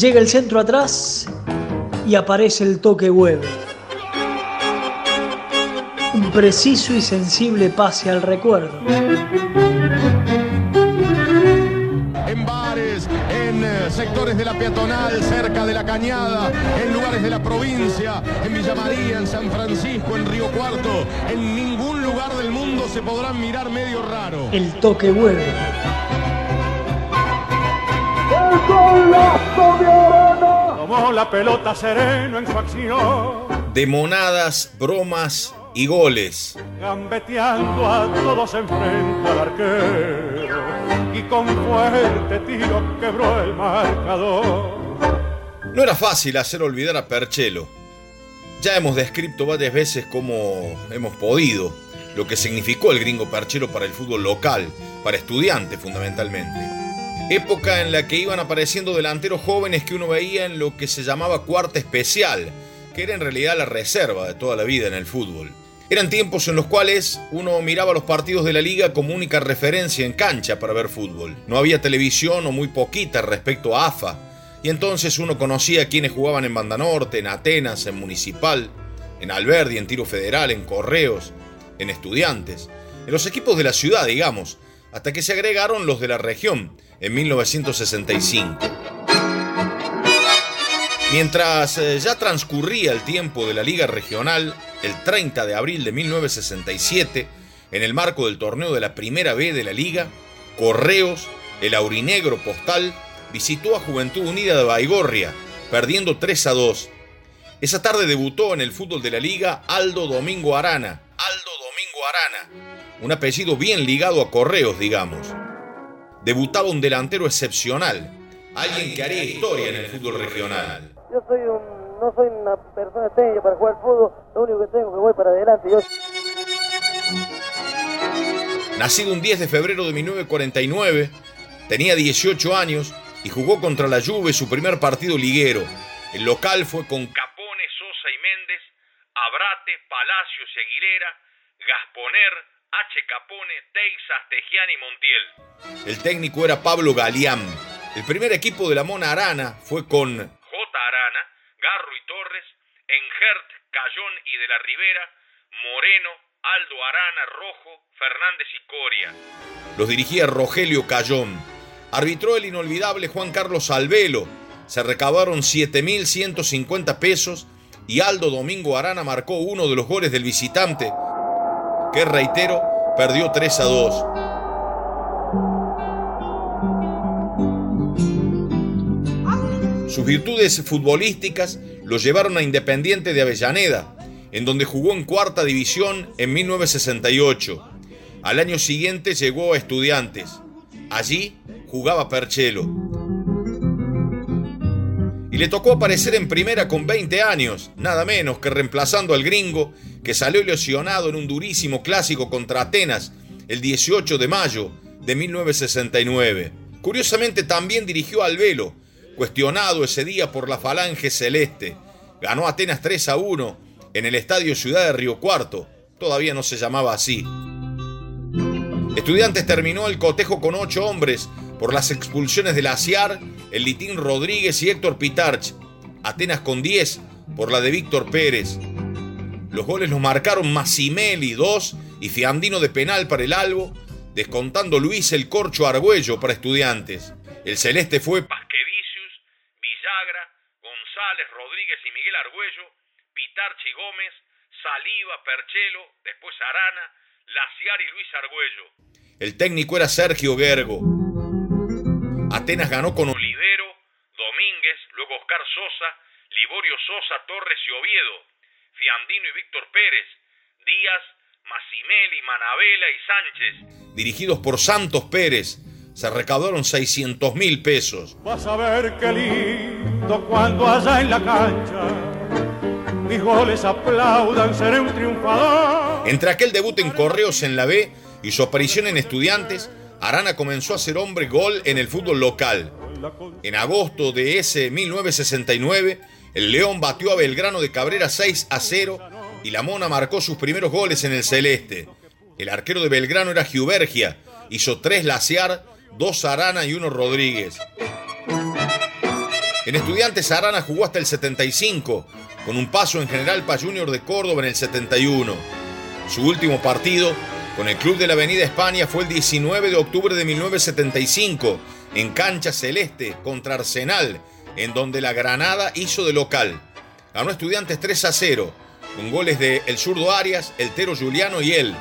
Llega el centro atrás y aparece el toque huevo. Un preciso y sensible pase al recuerdo. En bares, en eh, sectores de la peatonal, cerca de la cañada, en lugares de la provincia, en Villa María, en San Francisco, en Río Cuarto, en ningún lugar del mundo se podrán mirar medio raro. El toque huevo. Tomó la pelota sereno en su acción, De monadas, bromas y goles. gambeteando a todos enfrente al arquero y con fuerte tiro quebró el marcador. No era fácil hacer olvidar a Perchelo. Ya hemos descrito varias veces cómo hemos podido lo que significó el gringo Perchelo para el fútbol local, para estudiantes fundamentalmente. Época en la que iban apareciendo delanteros jóvenes que uno veía en lo que se llamaba cuarta especial, que era en realidad la reserva de toda la vida en el fútbol. Eran tiempos en los cuales uno miraba los partidos de la liga como única referencia en cancha para ver fútbol. No había televisión o muy poquita respecto a AFA, y entonces uno conocía a quienes jugaban en Banda Norte, en Atenas, en Municipal, en Alberdi, en Tiro Federal, en Correos, en Estudiantes, en los equipos de la ciudad, digamos, hasta que se agregaron los de la región en 1965. Mientras eh, ya transcurría el tiempo de la Liga Regional, el 30 de abril de 1967, en el marco del torneo de la Primera B de la Liga, Correos, el aurinegro postal, visitó a Juventud Unida de Baigorria, perdiendo 3 a 2. Esa tarde debutó en el fútbol de la Liga Aldo Domingo Arana. Aldo Domingo Arana. Un apellido bien ligado a Correos, digamos. Debutaba un delantero excepcional, alguien que haría historia en el fútbol regional. Yo soy un, no soy una persona técnica para jugar fútbol, lo único que tengo es que voy para adelante. Yo... Nacido un 10 de febrero de 1949, tenía 18 años y jugó contra la Juve su primer partido liguero. El local fue con Capone, Capone, Teixas, Tejiani y Montiel. El técnico era Pablo Galeán. El primer equipo de la Mona Arana fue con J. Arana, Garro y Torres, Engert, Cayón y de la Rivera, Moreno, Aldo Arana, Rojo, Fernández y Coria. Los dirigía Rogelio Cayón. Arbitró el inolvidable Juan Carlos Albelo. Se recabaron 7.150 pesos y Aldo Domingo Arana marcó uno de los goles del visitante, que reitero, perdió 3 a 2. Sus virtudes futbolísticas lo llevaron a Independiente de Avellaneda, en donde jugó en cuarta división en 1968. Al año siguiente llegó a Estudiantes. Allí jugaba Perchelo. Y le tocó aparecer en primera con 20 años, nada menos que reemplazando al gringo que salió lesionado en un durísimo clásico contra Atenas el 18 de mayo de 1969. Curiosamente también dirigió al Velo, cuestionado ese día por la Falange Celeste. Ganó Atenas 3 a 1 en el Estadio Ciudad de Río Cuarto. Todavía no se llamaba así. Estudiantes terminó el cotejo con ocho hombres por las expulsiones de Laciar, el Litín Rodríguez y Héctor Pitarch. Atenas con 10 por la de Víctor Pérez. Los goles los marcaron Massimeli 2 y Fiandino de penal para el Albo, descontando Luis el Corcho Argüello para Estudiantes. El celeste fue Pasquevicius, Villagra, González, Rodríguez y Miguel Argüello, Pitarchi Gómez, Saliva, Perchelo, después Arana, Laciar y Luis Argüello. El técnico era Sergio Gergo. Atenas ganó con Olivero, Domínguez, luego Oscar Sosa, Liborio Sosa, Torres y Oviedo, Fiandino y Víctor Pérez, Díaz, Massimeli, Manabela y Sánchez. Dirigidos por Santos Pérez, se recaudaron 600 mil pesos. Vas a ver qué lindo cuando allá en la cancha mis goles aplaudan, seré un triunfador. Entre aquel debut en Correos en la B y su aparición en Estudiantes, Arana comenzó a ser hombre gol en el fútbol local. En agosto de ese 1969, el León batió a Belgrano de Cabrera 6 a 0 y la Mona marcó sus primeros goles en el Celeste. El arquero de Belgrano era Giubergia, hizo tres Laciar, dos Arana y uno Rodríguez. En Estudiantes Arana jugó hasta el 75, con un paso en General Paz Junior de Córdoba en el 71. Su último partido con el Club de la Avenida España fue el 19 de octubre de 1975, en cancha celeste contra Arsenal, en donde la Granada hizo de local. Ganó Estudiantes 3 a 0, con goles de El Zurdo Arias, El Tero Juliano y él.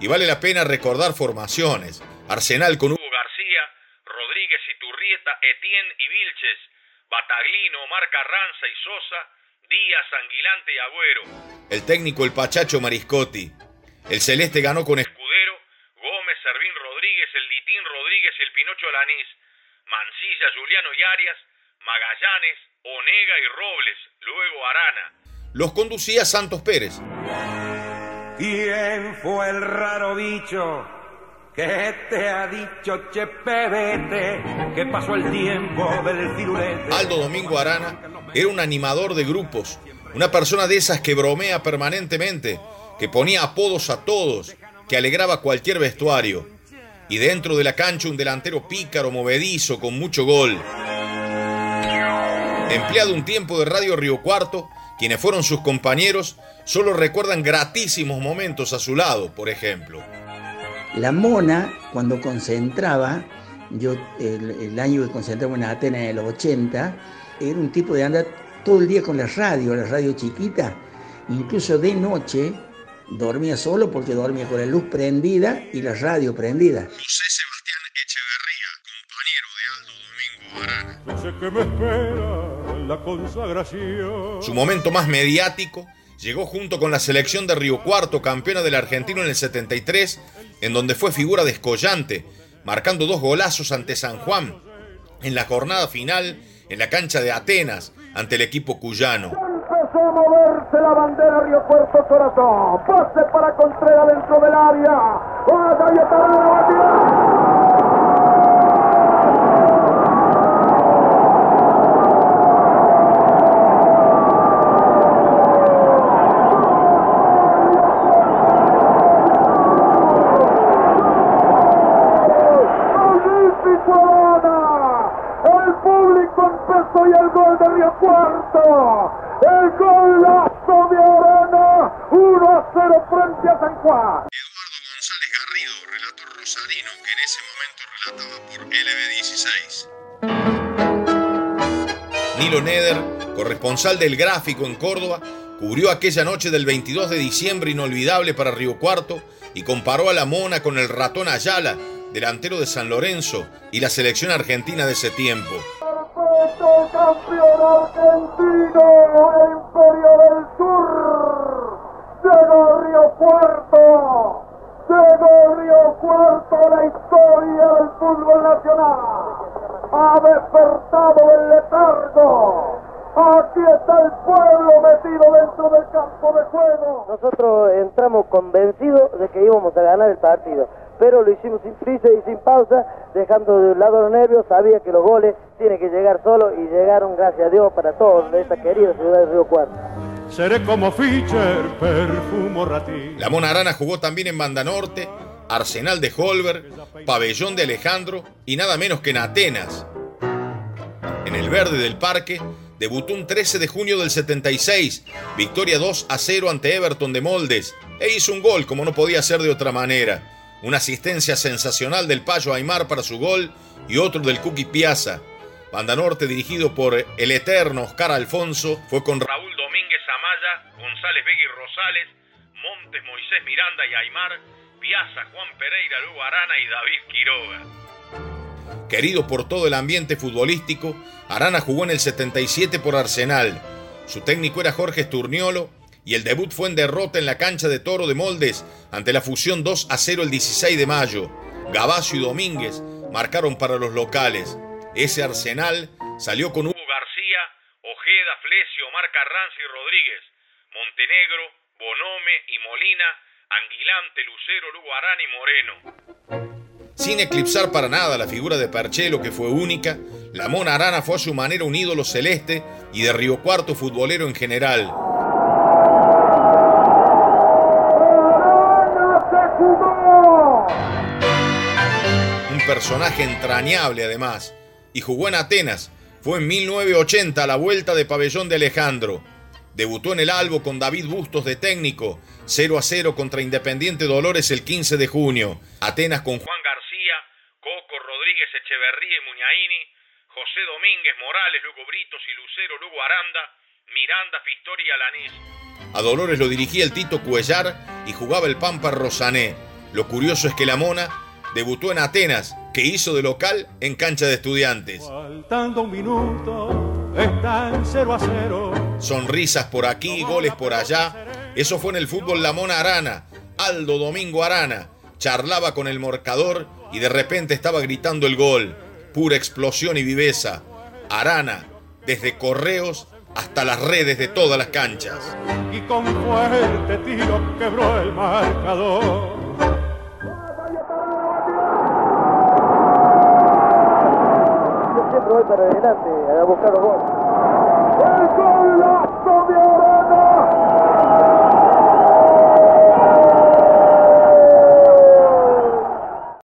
Y vale la pena recordar formaciones. Arsenal con Hugo García, Rodríguez Iturrieta, Etienne y Vilches, Bataglino, Omar Carranza y Sosa, Díaz, Anguilante y Agüero. El técnico el Pachacho Mariscotti. El Celeste ganó con Escudero, Gómez, Servín Rodríguez, el Litín Rodríguez y el Pinocho Lanís, Mancilla, Juliano y Arias, Magallanes, Onega y Robles, luego Arana. Los conducía Santos Pérez. ¿Quién fue el raro bicho que te ha dicho Chepebete que pasó el tiempo del firulete? Aldo Domingo Arana era un animador de grupos, una persona de esas que bromea permanentemente, que ponía apodos a todos, que alegraba cualquier vestuario. Y dentro de la cancha un delantero pícaro, movedizo, con mucho gol. Empleado un tiempo de Radio Río Cuarto, quienes fueron sus compañeros solo recuerdan gratísimos momentos a su lado, por ejemplo. La mona, cuando concentraba, yo el, año que concentraba en Atenas en los 80, era un tipo de andar todo el día con la radio, la radio chiquita, incluso de noche dormía solo porque dormía con la luz prendida y la radio prendida. José Sebastián Echeverría, compañero de Aldo Domingo Arana. Sé que me espera la consagración. Su momento más mediático llegó junto con la selección de Río Cuarto, campeona del argentino en el 73, en donde fue figura descollante, marcando dos golazos ante San Juan en la jornada final en la cancha de Atenas ante el equipo cuyano. Empezó a moverse la bandera Río Puerto Corazón. Pase para Contreras dentro del área. Vaya y está la batida. Olímpico Arana. El público empezó y el gol de Río Cuarto. El golazo de Arana. 1 a 0 frente a San Eduardo González Garrido, relator rosarino, que en ese momento relataba por LB16. Nilo Neder, corresponsal del gráfico en Córdoba, cubrió aquella noche del 22 de diciembre inolvidable para Río Cuarto y comparó a la Mona con el ratón Ayala, delantero de San Lorenzo y la selección argentina de ese tiempo. Perfecto campeón argentino inferior del sur. Llegó Río Cuarto. Llegó Río Cuarto la historia del fútbol nacional. Ha despertado el letargo. Aquí está el pueblo metido dentro del campo de juego. Nosotros entramos convencidos de que íbamos a ganar el partido, pero lo hicimos sin prisa y sin pausa, dejando de un lado los nervios, sabía que los goles tienen que llegar solos y llegaron, gracias a Dios, para todos de esta querida ciudad de Río Cuarto. Seré como Fischer, perfumo ratín. La Mona Arana jugó también en Banda Norte, Arsenal de Holberg, Pabellón de Alejandro y nada menos que en Atenas. En el verde del parque debutó un 13 de junio del 76, victoria 2 a 0 ante Everton de Moldes, e hizo un gol como no podía ser de otra manera. Una asistencia sensacional del Payo Aymar para su gol y otro del Cookie Piazza. Banda Norte dirigido por el eterno Oscar Alfonso fue con Raúl González Begui Rosales, Montes Moisés Miranda y Aymar, Piazza Juan Pereira Lugo Arana y David Quiroga. Querido por todo el ambiente futbolístico, Arana jugó en el 77 por Arsenal. Su técnico era Jorge Sturniolo y el debut fue en derrota en la cancha de Toro de Moldes ante la fusión 2 a 0 el 16 de mayo. Gabacio y Domínguez marcaron para los locales. Ese Arsenal salió con Hugo García, Ojeda, Flesio, Omar Carranza y Rodríguez, Montenegro, Bonome y Molina, Anguilante, Lucero, Lugo Arana y Moreno. Sin eclipsar para nada la figura de Perchelo, que fue única, la Mona Arana fue a su manera un ídolo celeste y de Río Cuarto futbolero en general. Un personaje entrañable además, y jugó en Atenas. fue en 1980 la vuelta de pabellón de Alejandro. Debutó en el Albo con David Bustos de técnico, 0 a 0 contra Independiente Dolores el 15 de junio. Atenas con Juan García, Coco Rodríguez Echeverría y Muñaini, José Domínguez Morales, Lugo Britos y Lucero Lugo Aranda, Miranda Fistori y Alanís. A Dolores lo dirigía el Tito Cuellar y jugaba el Pampa Rosané. Lo curioso es que la Mona debutó en Atenas, que hizo de local en cancha de estudiantes. Faltando un minuto, están 0 a 0. Sonrisas por aquí, goles por allá. Eso fue en el fútbol La Mona Arana. Aldo Domingo Arana charlaba con el morcador y de repente estaba gritando el gol. Pura explosión y viveza. Arana, desde correos hasta las redes de todas las canchas. Y con fuerte tiro quebró el marcador. Adelante a buscar los.